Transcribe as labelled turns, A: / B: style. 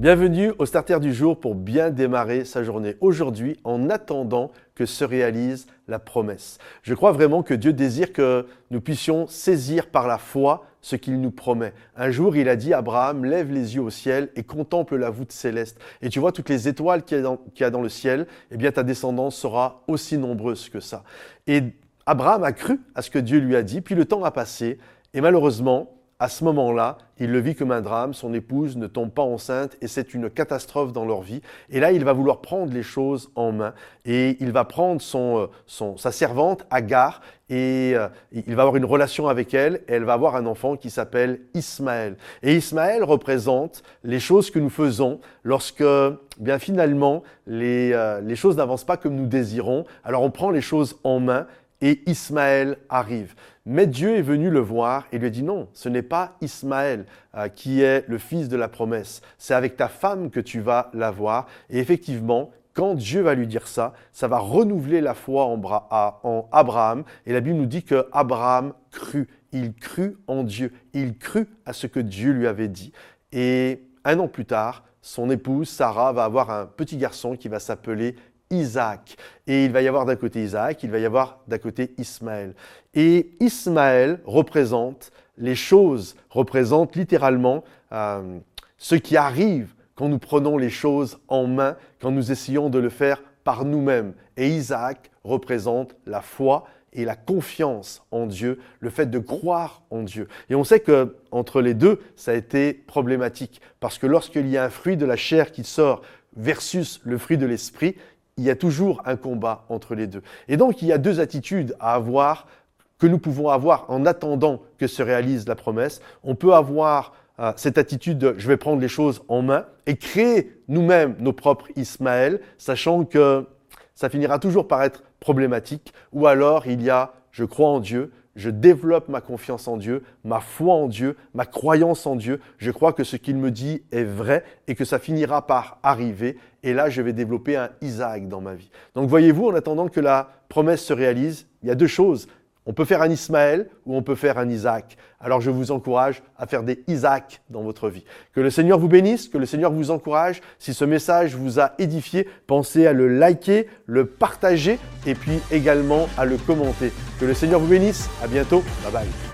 A: Bienvenue au Starter du jour pour bien démarrer sa journée aujourd'hui en attendant que se réalise la promesse. Je crois vraiment que Dieu désire que nous puissions saisir par la foi ce qu'il nous promet. Un jour, il a dit à Abraham, lève les yeux au ciel et contemple la voûte céleste. Et tu vois toutes les étoiles qu'il y, a dans, le ciel, eh bien ta descendance sera aussi nombreuse que ça. Et Abraham a cru à ce que Dieu lui a dit, puis le temps a passé, et malheureusement, à ce moment-là, il le vit comme un drame, son épouse ne tombe pas enceinte et c'est une catastrophe dans leur vie. Et là, il va vouloir prendre les choses en main et il va prendre son, euh, sa servante, Agar, et euh, il va avoir une relation avec elle et elle va avoir un enfant qui s'appelle Ismaël. Et Ismaël représente les choses que nous faisons lorsque, bien finalement, les, euh, les choses n'avancent pas comme nous désirons. Alors on prend les choses en main et Ismaël arrive. Mais Dieu est venu le voir et lui a dit non, ce n'est pas Ismaël euh, qui est le fils de la promesse, c'est avec ta femme que tu vas l'avoir. Et effectivement, quand Dieu va lui dire ça, ça va renouveler la foi en, en Abraham. Et la Bible nous dit que Abraham crut, il crut en Dieu, il crut à ce que Dieu lui avait dit. Et un an plus tard, son épouse Sarah va avoir un petit garçon qui va s'appeler Isaac. Et il va y avoir d'un côté Isaac, il va y avoir d'un côté Ismaël. Et Ismaël représente les choses, représente littéralement euh, ce qui arrive quand nous prenons les choses en main, quand nous essayons de le faire par nous-mêmes. Et Isaac représente la foi et la confiance en Dieu, le fait de croire en Dieu. Et on sait que entre les deux, ça a été problématique parce que lorsqu'il y a un fruit de la chair qui sort versus le fruit de l'esprit, il y a toujours un combat entre les deux. Et donc, il y a deux attitudes à avoir que nous pouvons avoir en attendant que se réalise la promesse. On peut avoir euh, cette attitude de je vais prendre les choses en main et créer nous-mêmes nos propres Ismaël, sachant que ça finira toujours par être problématique. Ou alors, il y a je crois en Dieu, je développe ma confiance en Dieu, ma foi en Dieu, ma croyance en Dieu. Je crois que ce qu'il me dit est vrai et que ça finira par arriver. Et là, je vais développer un Isaac dans ma vie. Donc voyez-vous, en attendant que la promesse se réalise, il y a deux choses. On peut faire un Ismaël ou on peut faire un Isaac. Alors je vous encourage à faire des Isaac dans votre vie. Que le Seigneur vous bénisse, que le Seigneur vous encourage. Si ce message vous a édifié, pensez à le liker, le partager et puis également à le commenter. Que le Seigneur vous bénisse. À bientôt. Bye bye.